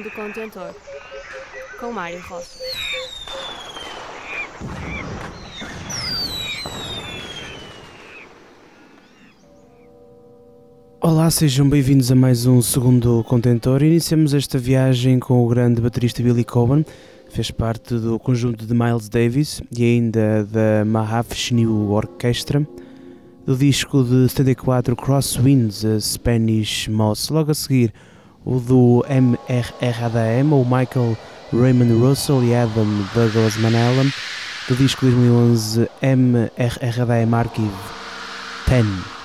segundo contentor, com Mário Rocha. Olá, sejam bem-vindos a mais um segundo contentor. Iniciamos esta viagem com o grande baterista Billy Coben, fez parte do conjunto de Miles Davis e ainda da Mahavishnu Orchestra, do disco de 74 Crosswinds, a Spanish Moss. Logo a seguir, o do MRRADM, o Michael Raymond Russell e Adam Douglas Manella, do disco de 2011 MRRADM Archive 10.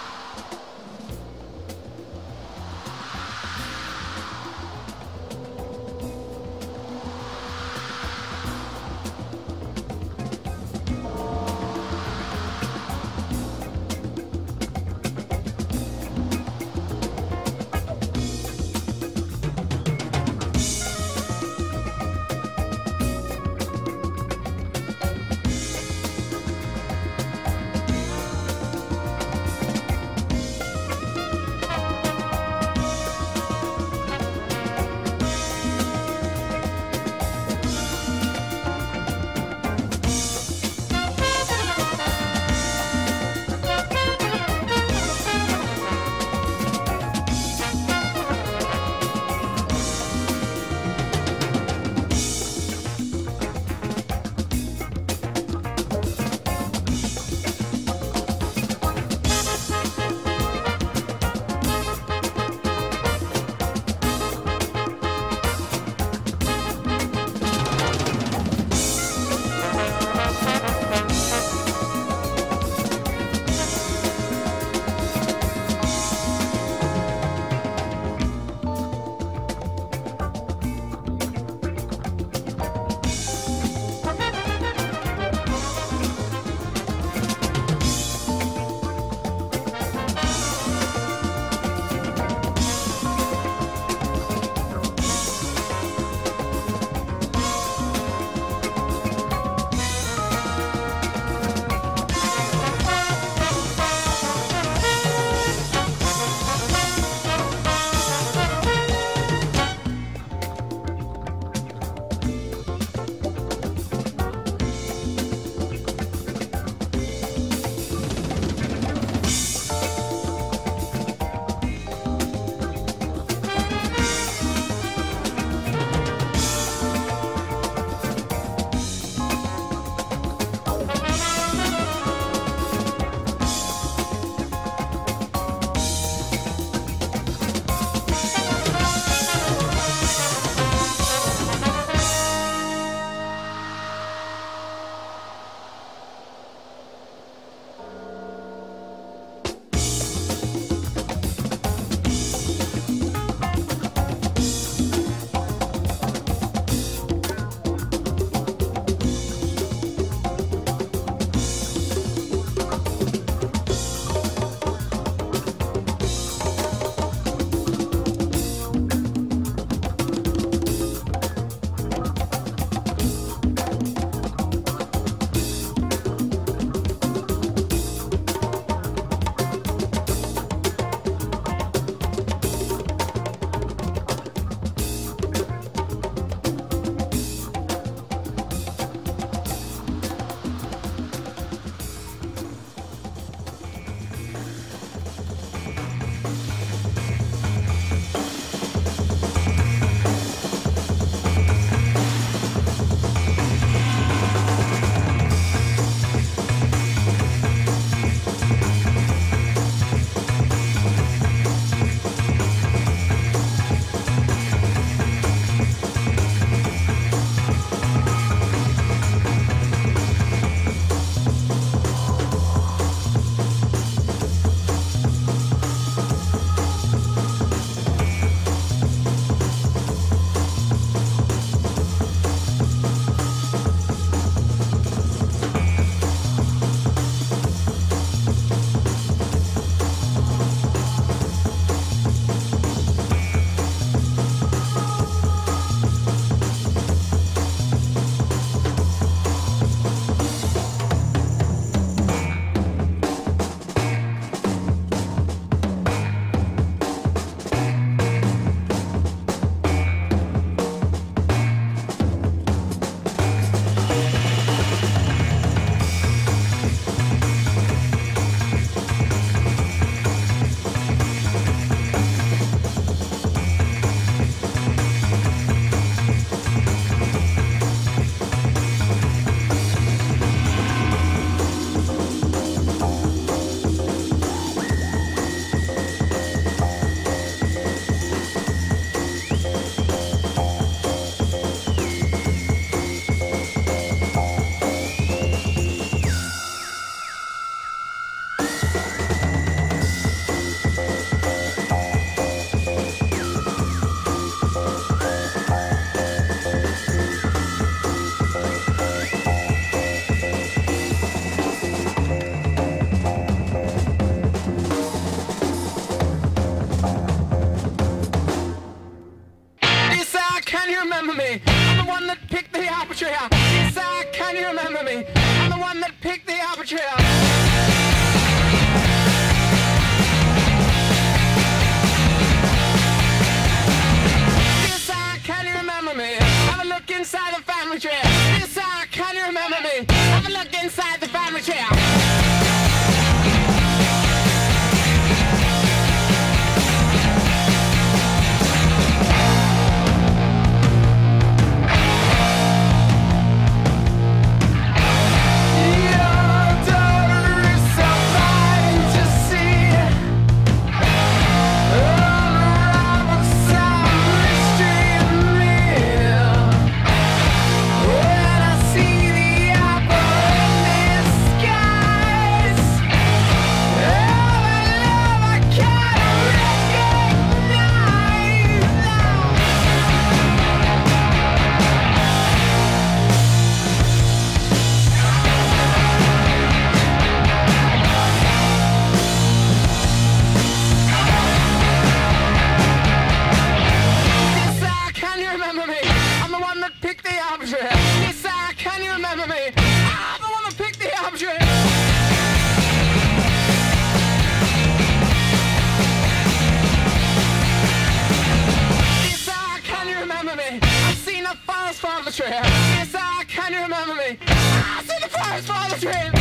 Seen the forest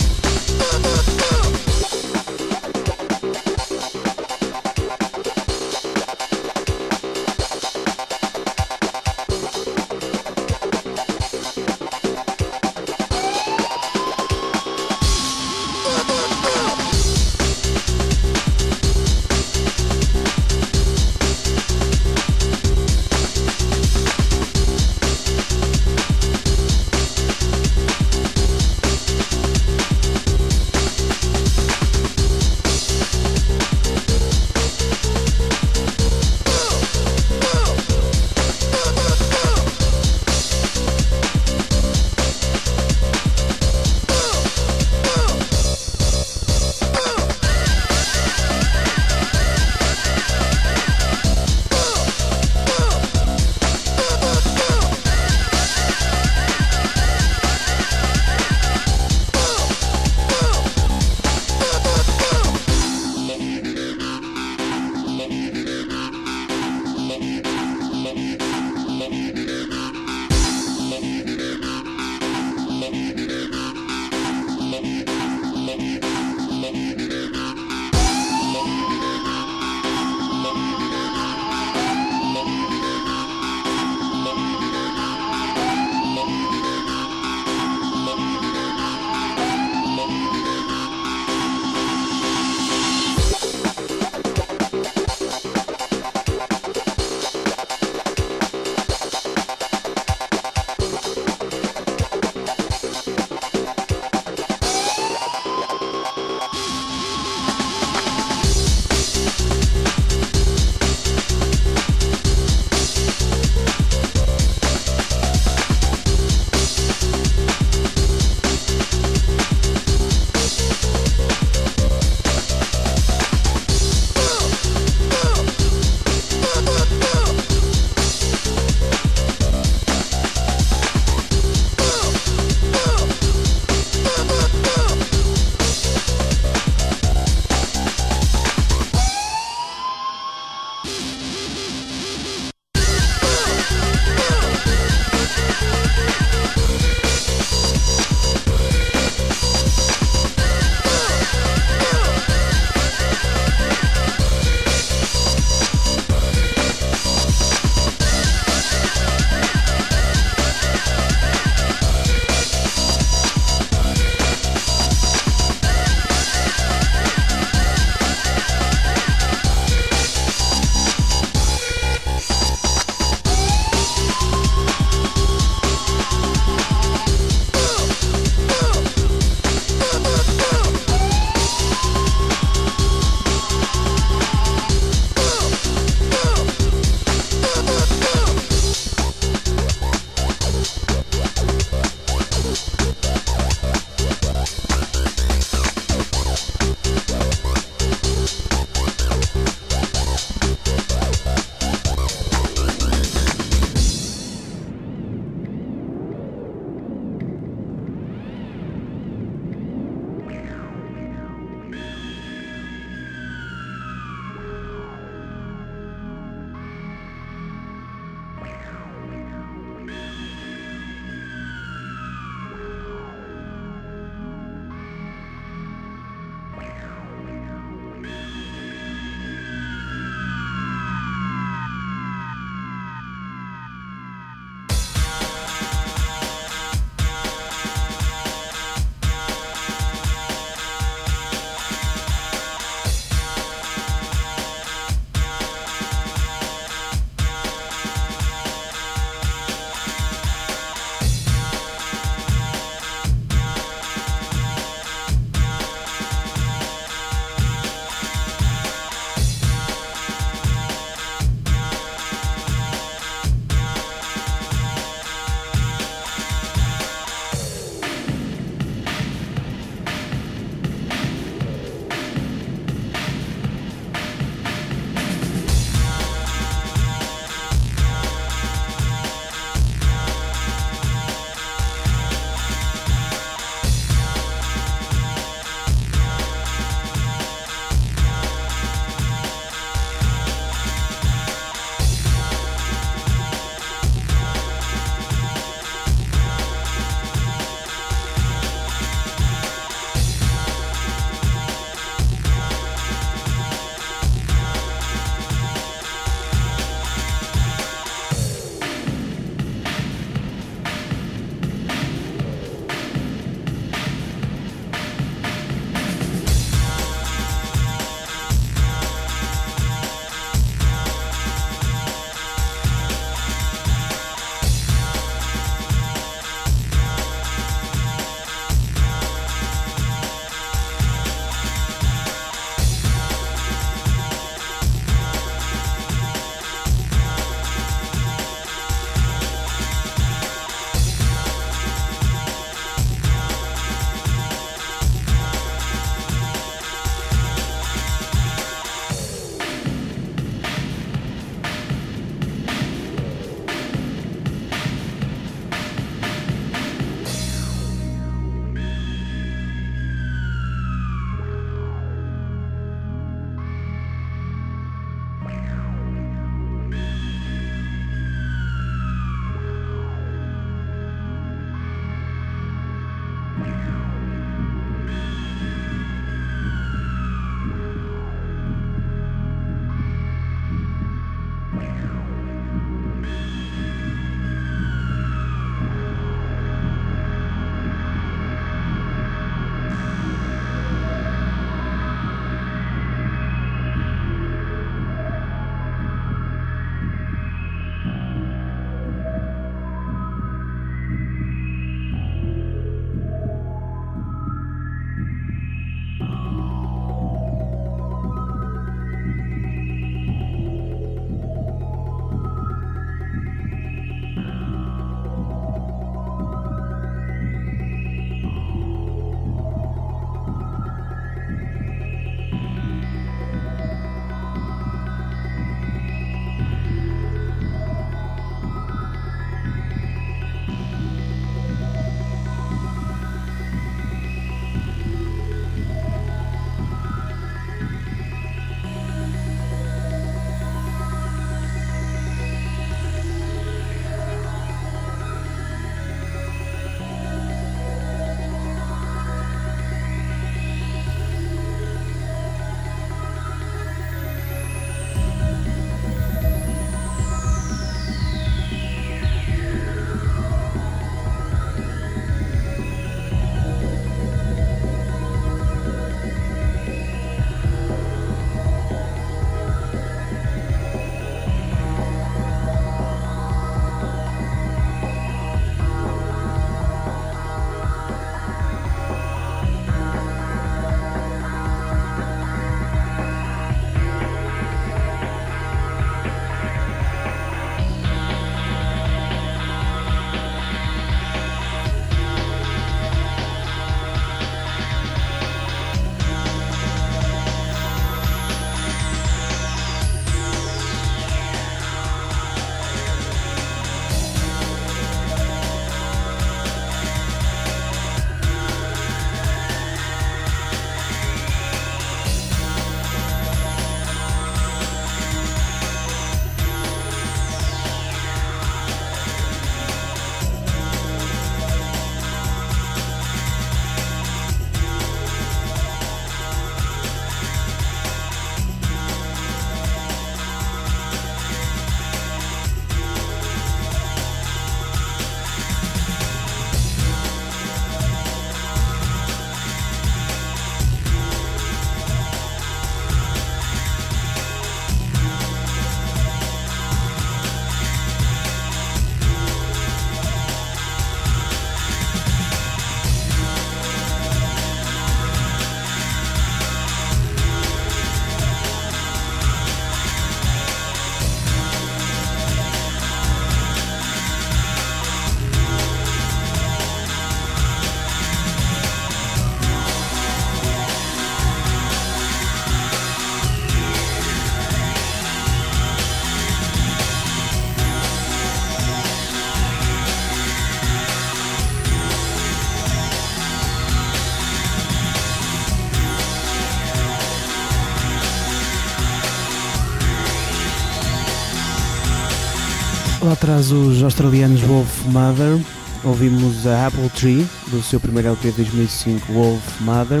Atrás os australianos Wolf Mother, ouvimos a Apple Tree do seu primeiro LP de 2005 Wolf Mother,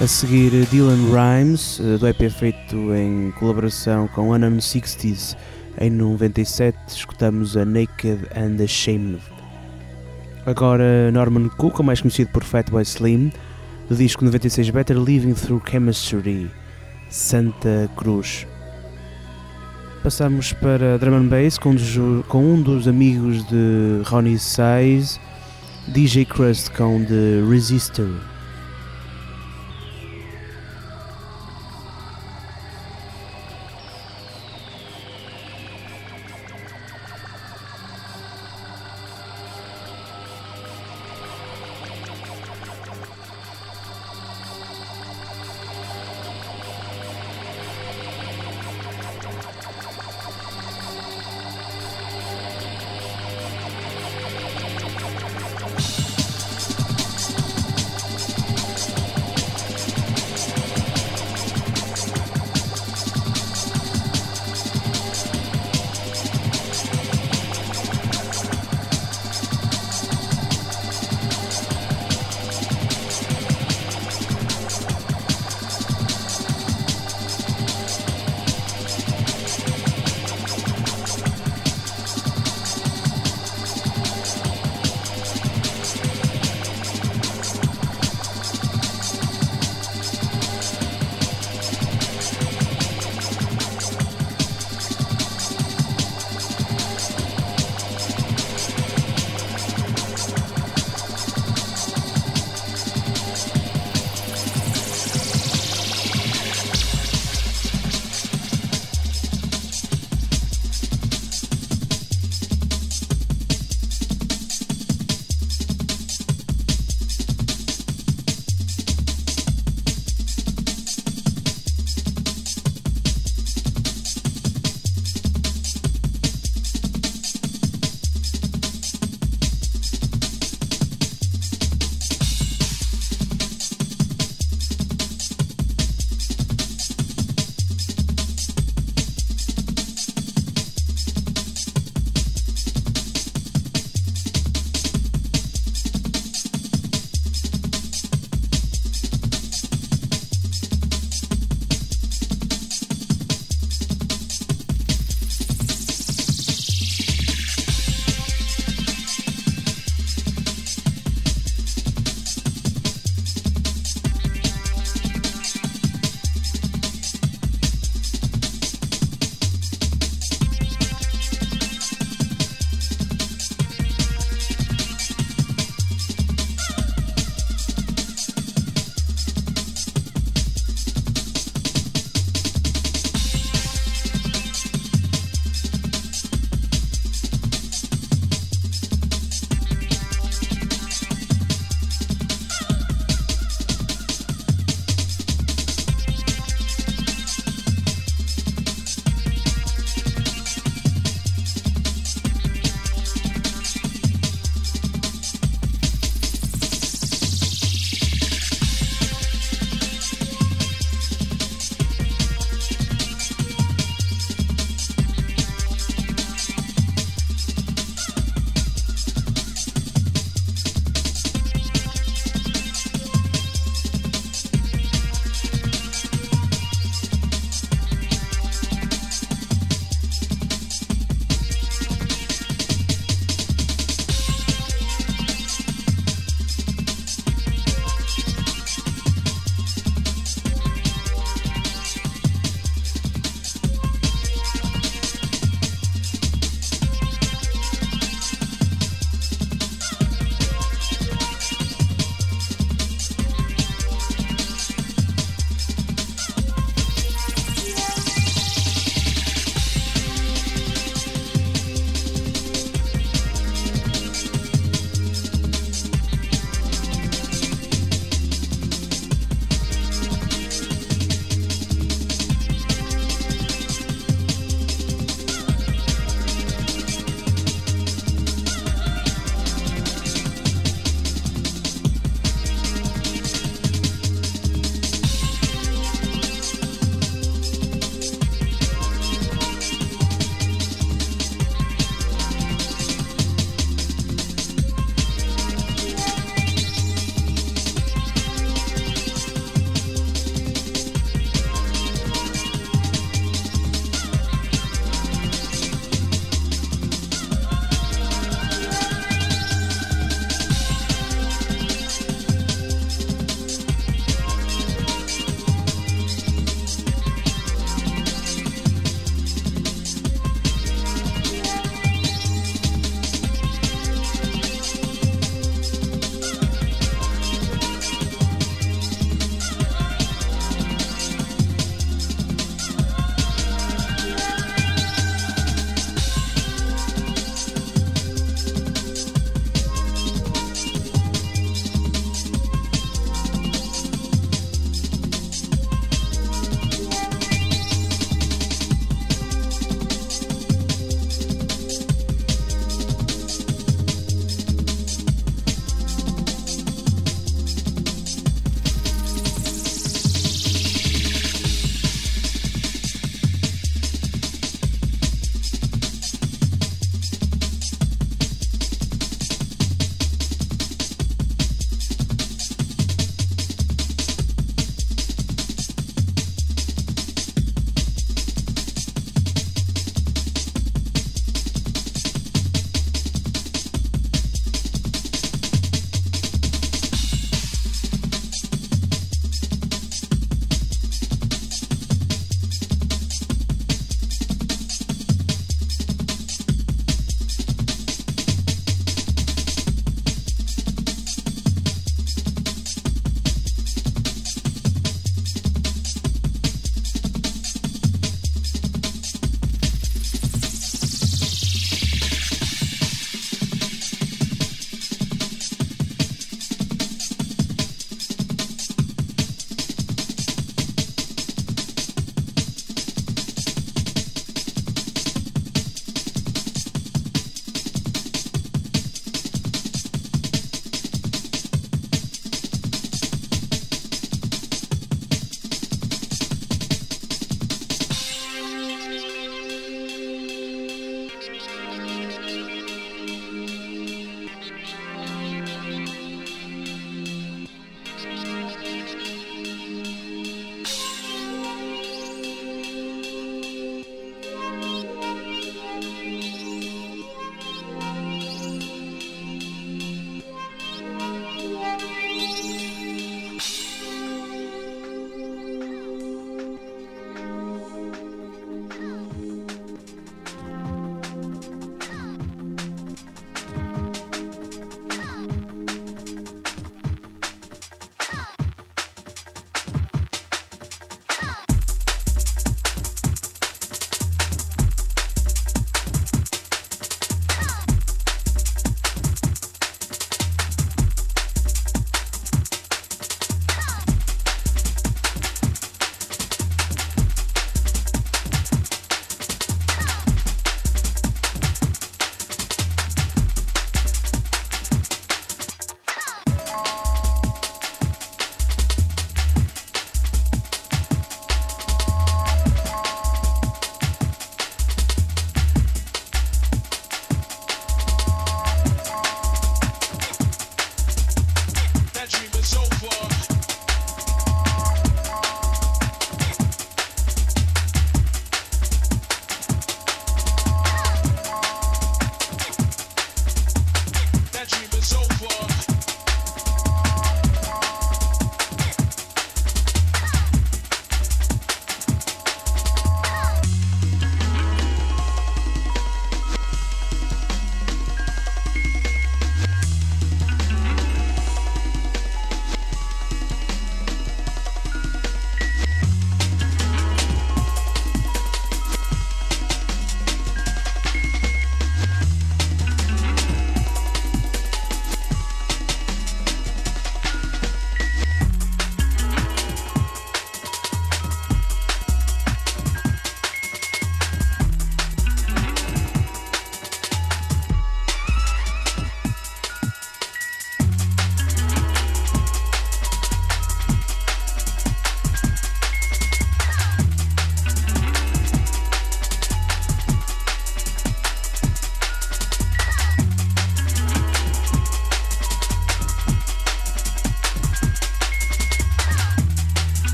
a seguir Dylan Rhymes eh, do EP feito em colaboração com Unknown Sixties em 97 escutamos a Naked and Ashamed. Agora Norman Cook, mais conhecido por Fatboy Slim, do disco 96 Better Living Through Chemistry, Santa Cruz. Passamos para Drum and Bass com, com um dos amigos de Ronnie Size, DJ Crust com The Resistor.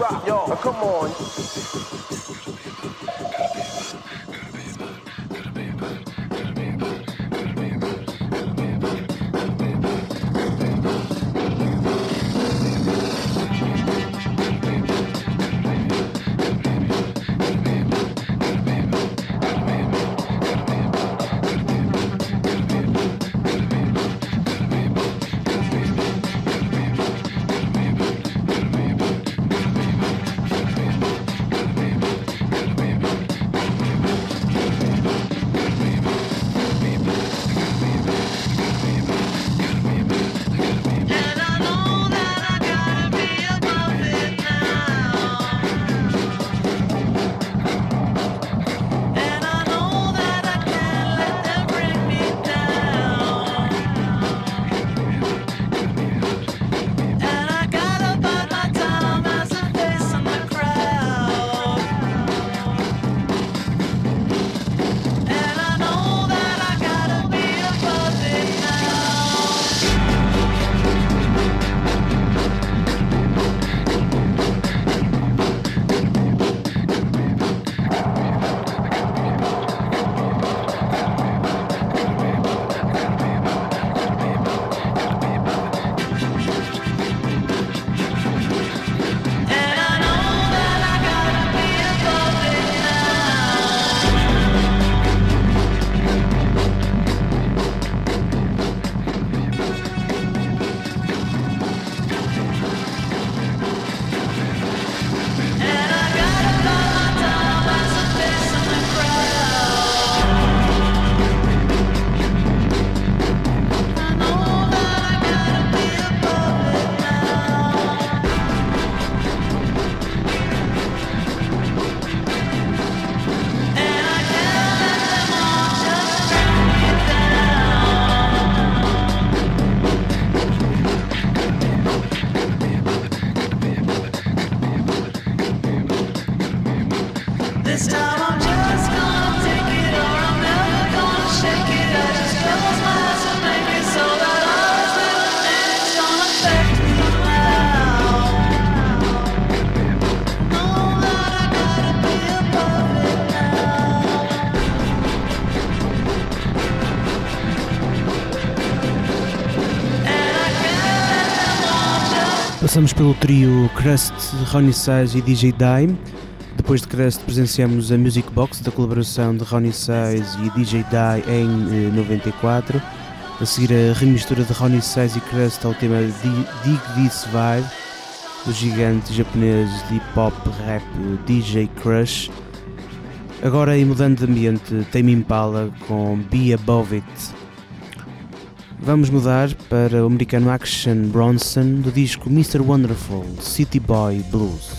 y'all. Come on. Passamos pelo trio Crust, Ronnie Size e DJ Dime. Depois de Crust presenciamos a Music Box da colaboração de Ronnie Size e DJ Dime em eh, 94. A seguir a remistura de Ronnie Size e Crust ao tema Dig This Vibe do gigante japonês de hip hop rap DJ Crush. Agora, e mudando de ambiente, Tame Impala com Be Above It. Vamos mudar para o americano Action Bronson do disco Mr. Wonderful City Boy Blues.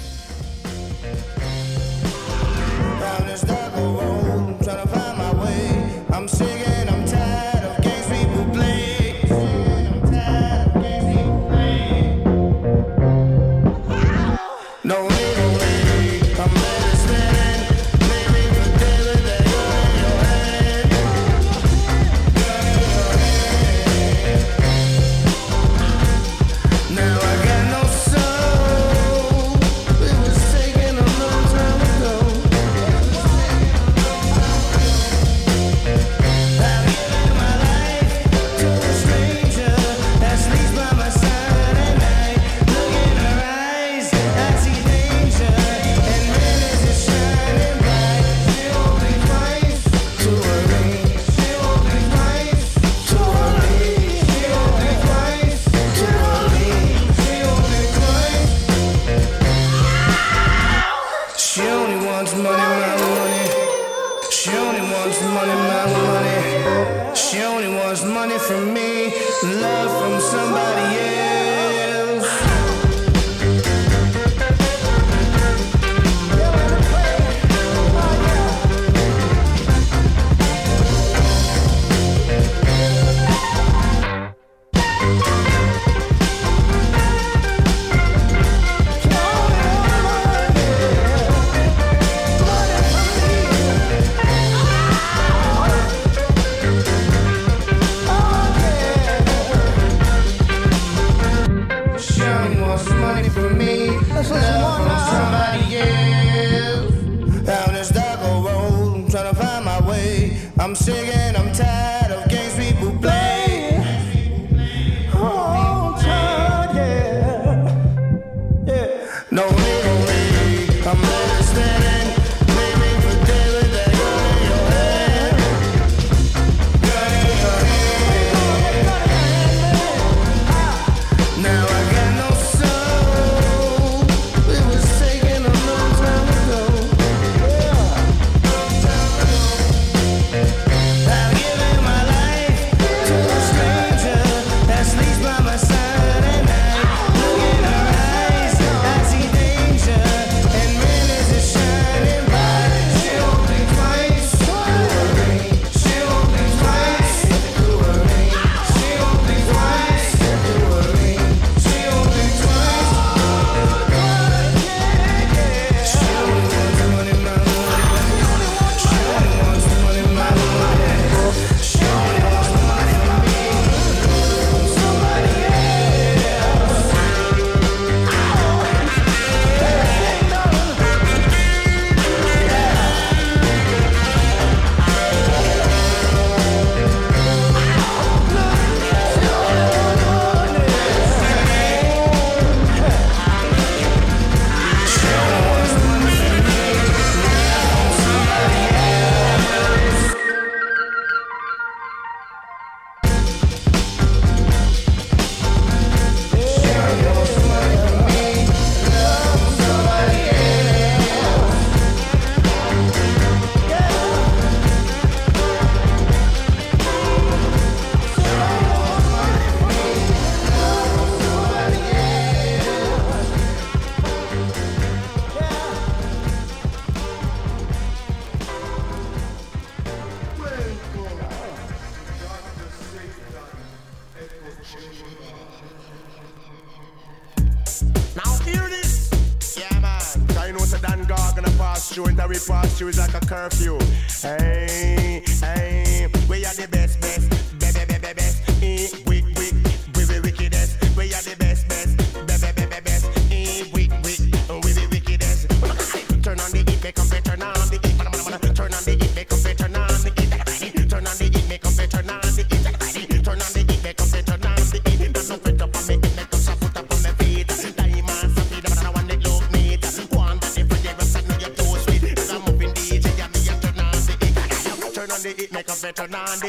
Now hear this. Yeah, man. Cause you know, so Dan God gonna pass you, and that we pass you is like a curfew. Hey, hey, we are the best, best.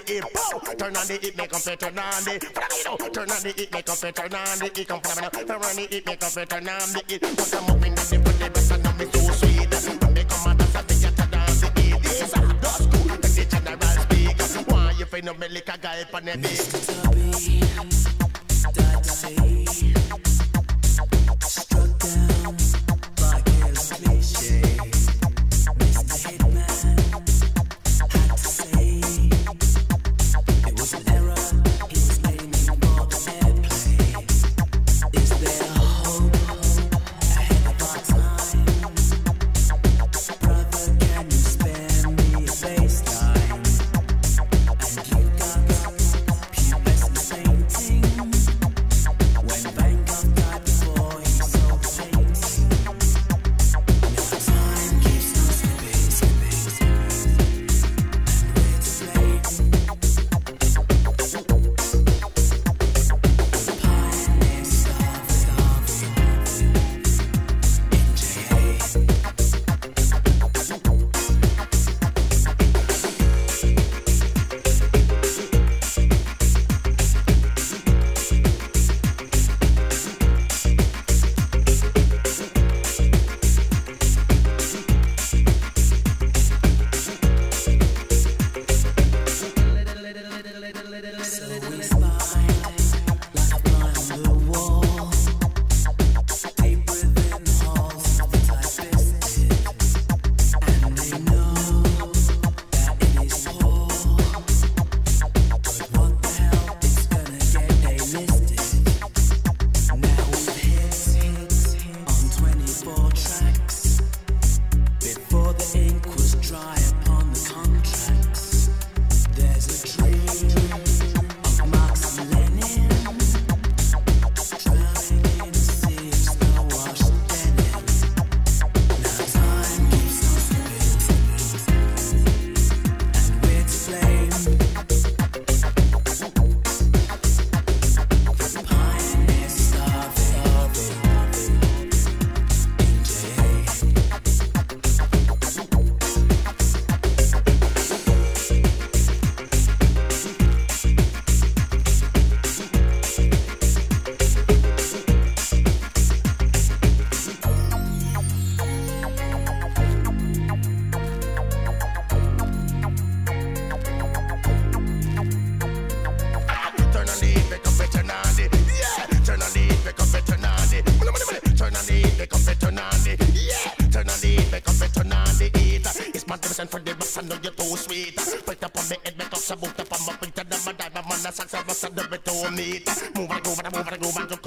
the hip, turn on the hip, make up it, turn on the turn on the hip, make up it, turn on the hip, turn on the hip, make up it, turn on the hip. Put them up in the body, but I know me so sweet. When they come out, I think I dance the hip. This is the school, and the general speak. Why you feel no me like a guy on the beat? Mr. Tubby, that say.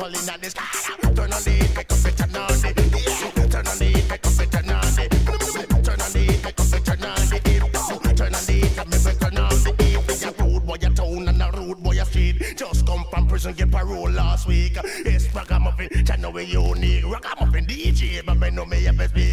You calling on this. Turn on the heat, make up it, turn on the yeah. Turn on the heat, make up it, turn on the Turn on the heat, make up it, turn on the heat. Turn on the heat, make it turn on the heat. Be a rude boy, a town and a rude boy, a street. Just come from prison, get parole last week. Yes, ragamuffin, channel we unique. Ragamuffin DJ, but me know me have to speak.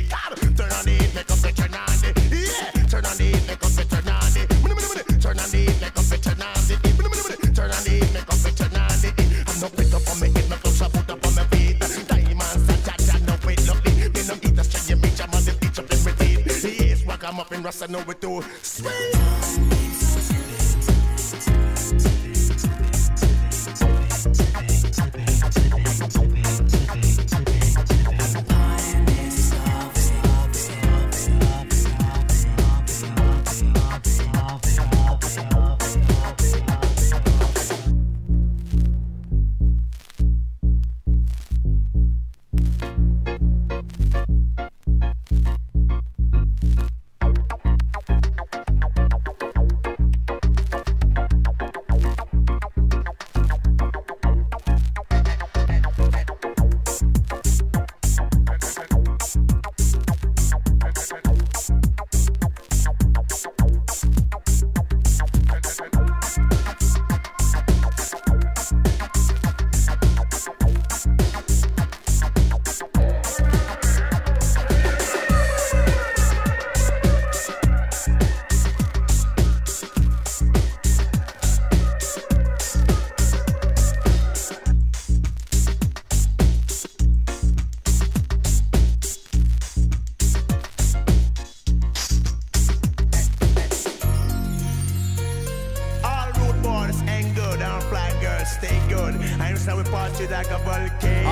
stay good. I'm so party like a volcano.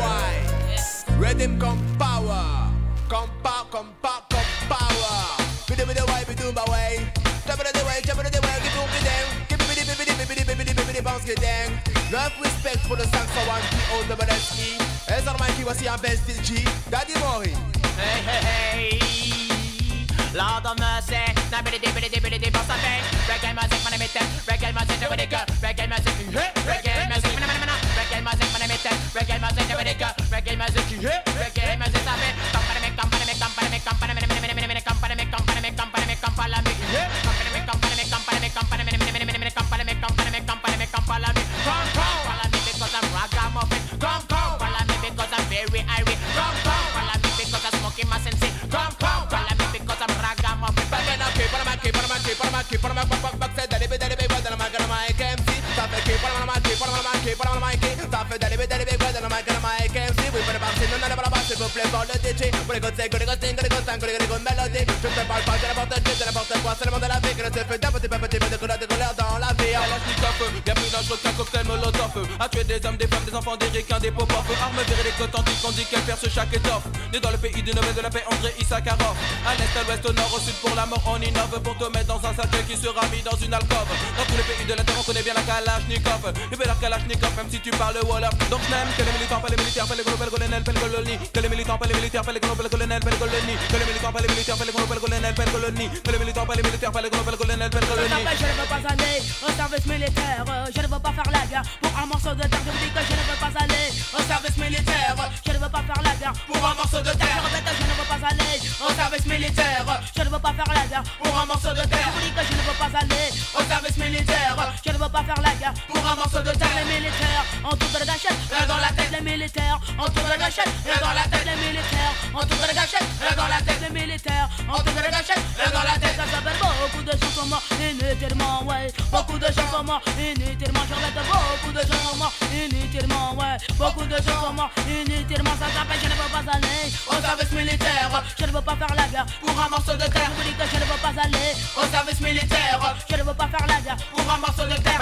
Why? Rhythm come power, come power, come power, come power. We do it the way, we do my way. Jump it the way, jump it the way, give me them, give me the, give me the, give me the, give me the, give me the bounce, give them. Love respect for the songs for one P O double S E. Ez arma ki wasi un best G. Daddy Mori. Hey hey hey. Lord of mercy, now biddy dee biddy dee biddy dee and bang. Reggae music, man, I'm it. Reggae music, it, girl. Reggae music. Reggae music, man, man, man. Reggae music, man, I'm it. Reggae music, it, girl. Reggae music. Reggae music, I'm it. Company me, company me, company me, company me, company me, company me, company me, company me, company me. Company me, company me, about the ditchy. What a good thing, what a good thing, what the good time, what a good melody. Just about the about the about the about the about the Dangereux qu'un cocktail molotov A tuer des hommes, des femmes, des enfants, des ricains, des pop Armes véridiques authentiques, on dit qu'elle perce chaque étoffe Né dans le pays du Nobel de la paix, André Issakarov À l'est, à l'ouest, au nord, au sud, pour la mort, on innove Pour te mettre dans un sac qui sera mis dans une alcôve Dans tous les pays de la terre, on connaît bien la Kalachnikov veut la Kalachnikov, même si tu parles Wolof Donc n'aime que les militants, pas les militaires, pas les global colonels, pas les colonies Que les militants, pas les militaires, pas les global colonels, pas les colonies Que les militants, pas les militaires, pas les global colonels, pas les colonies Que les militants, pas les militaires, pas les global colonels, pas les colonies je ne veux pas au service militaire. euh, Je ne veux pas faire la guerre pour un morceau de terre. Je vous dis que je ne veux pas aller au service militaire. Je ne veux pas faire la guerre pour un morceau de terre. Je répète, je ne veux pas aller au service militaire. Je ne veux pas faire la guerre pour un morceau de terre. Je vous dis que je ne veux pas aller au service militaire. Je ne veux pas faire la guerre pour un morceau de terre. Les militaires en tour de la gâchette, dans la tête. Les militaires en tour de la gâchette, dans la tête. Les militaires en tour de la gâchette, dans la tête. Les militaires en tour de la gâchette, dans la tête. Ça s'appelle beaucoup de gens sont morts inutilement, ouais. Beaucoup de gens morts inutilement. Je répète, beaucoup de gens sont morts inutilement, ouais. Beaucoup de gens sont morts inutilement. Ça s'appelle, je ne veux pas aller au service militaire. Je ne veux pas faire la guerre pour un morceau de terre. Je que je ne veux pas aller au service militaire. Je ne veux pas faire la guerre pour un morceau de terre.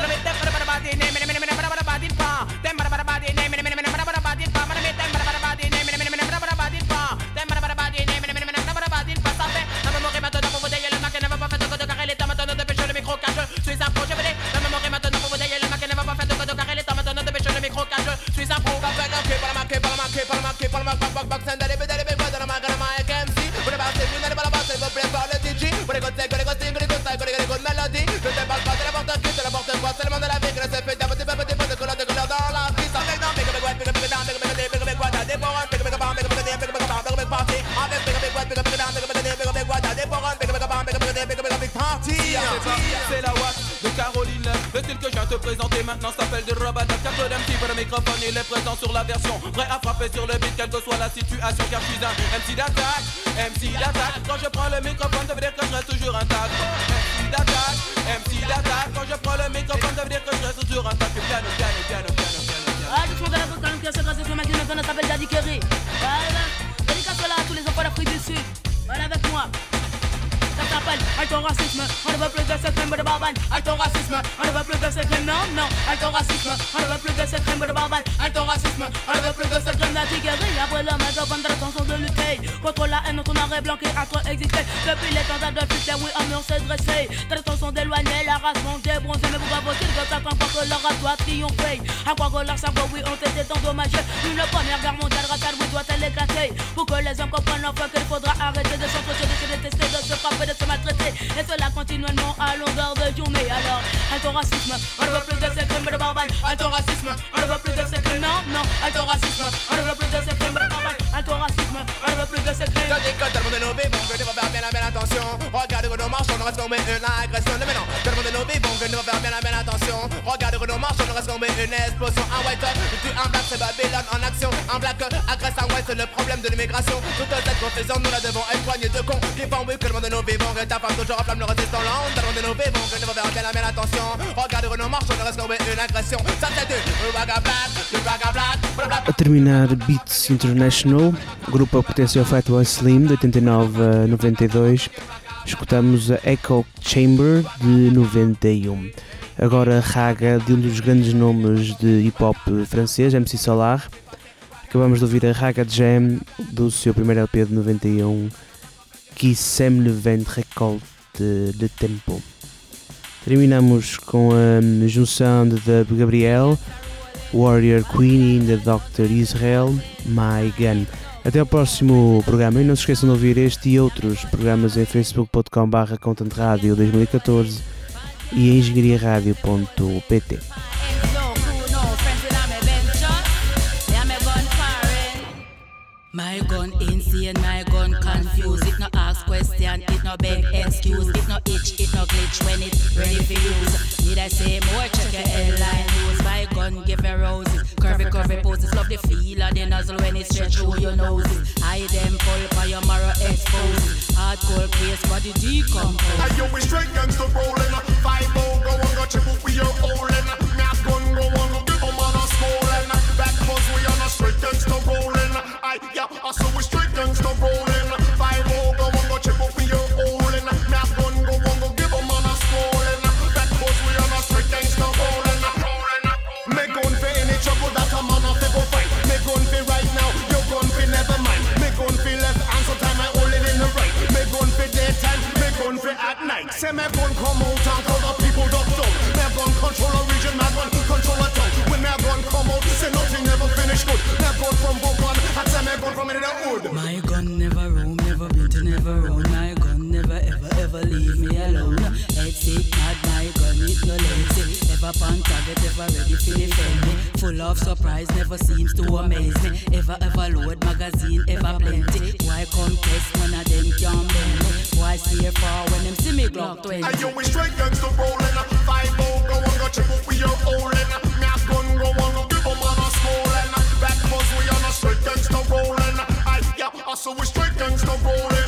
Microphone, il est présent sur la version. Prêt à frapper sur le beat, quelle que soit la situation. Car je suis un MC d'attaque, MC d'attaque. Quand je prends le microphone, ça veut dire que je reste toujours intact. MC d'attaque, MC d'attaque. Quand je prends le microphone, s'appelle Racisme. On ne veut plus de ce crime de barbane. Alto Racisme. On ne veut plus de ce crime. Non, non. Alto Racisme. On ne veut plus de ce crime de barbane. Alto Racisme. On ne veut plus de ce crime Daddy Kerry. Après le maître prendre l'attention de lutter contre la haine dont on aurait blanc qui a trop existé. Depuis les temps de Hitler, oui, un mur s'est dressé. Très attention d'éloigner la race montée, bronzée. Mais pourquoi faut-il que ça comprend que leur race doit triompher À quoi que leur cerveau, oui, ont été endommagés. Une première guerre mondiale ratale, oui, doit-elle éclater? Pour que les hommes comprennent enfin qu'il faudra arrêter de s'entretuer, de se détester, de se frapper, de se maltraiter. Et cela continuellement à longueur de journée. Alors, alto racisme, on ne veut plus de ces crimes de barbane. Alto racisme, on ne veut plus de ces crimes. Non, non, alto racisme, on ne veut plus de ces crimes de barbane. Alto racisme, on ne veut plus de ces crimes. Que tout le monde nous vivons, que nous va faire bien la belle attention. Regarde que nous marchons, nous restons mais une agression. Mais non, tout le monde nous vivons, que nous va faire bien la belle attention. Regarde que nous marchons, nous restons mais une explosion. En white, tu en black, c'est Babylone en action. En black, agresse en white, c'est le problème de l'immigration. Toute cette confusion, nous la devons être poignée de cons. Qui font oui que le monde nous vivons, que ta femme toujours enflamme le résistant l'onde. Tout le monde nous vivons, que nous va faire bien la belle attention. Regarde que nous marchons, nous restons mais une agression. Ça c'est du raga terminar Beats International, grupo ao Fatboy Slim de 89 a 92, escutamos a Echo Chamber de 91. Agora Raga de um dos grandes nomes de hip hop francês, MC Solar. Acabamos de ouvir a Raga Jam do seu primeiro LP de 91, Qui sème le vent de tempo. Terminamos com a junção de Gabriel, Warrior Queen e da Dr. Israel, My Gun. Até ao próximo programa e não se esqueçam de ouvir este e outros programas em facebook.com.br Content Radio 2014 e em engenhariaradio.pt. My gun insane, my gun confused. It no ask question, it no beg excuse. It no itch, it no glitch when it ready for use. Need I say more? Check your headline news. My gun give me roses, curvy curvy poses. Love the feel of the nozzle when it stretch through your noses. I them pull for your marrow expose. Hardcore case body decompose. And you we straight gangster rolling Five oh go on go up with your holding Me a control a region Me gun control a town When me gun come out Say nothing never finish good. Me gun from Buchan Ever pan target, ever ready for me. Full of surprise, never seems to amaze me. Ever ever load magazine, ever plenty. Why come test none of them can bend me? Why stay far when them see me Glock 20? And you we straight gangster rolling Five oh go on go chip up with your holding Me a gun go on go give 'em on a schooling Back buzz we on a straight gangster rolling I yeah I saw we straight gangster rolling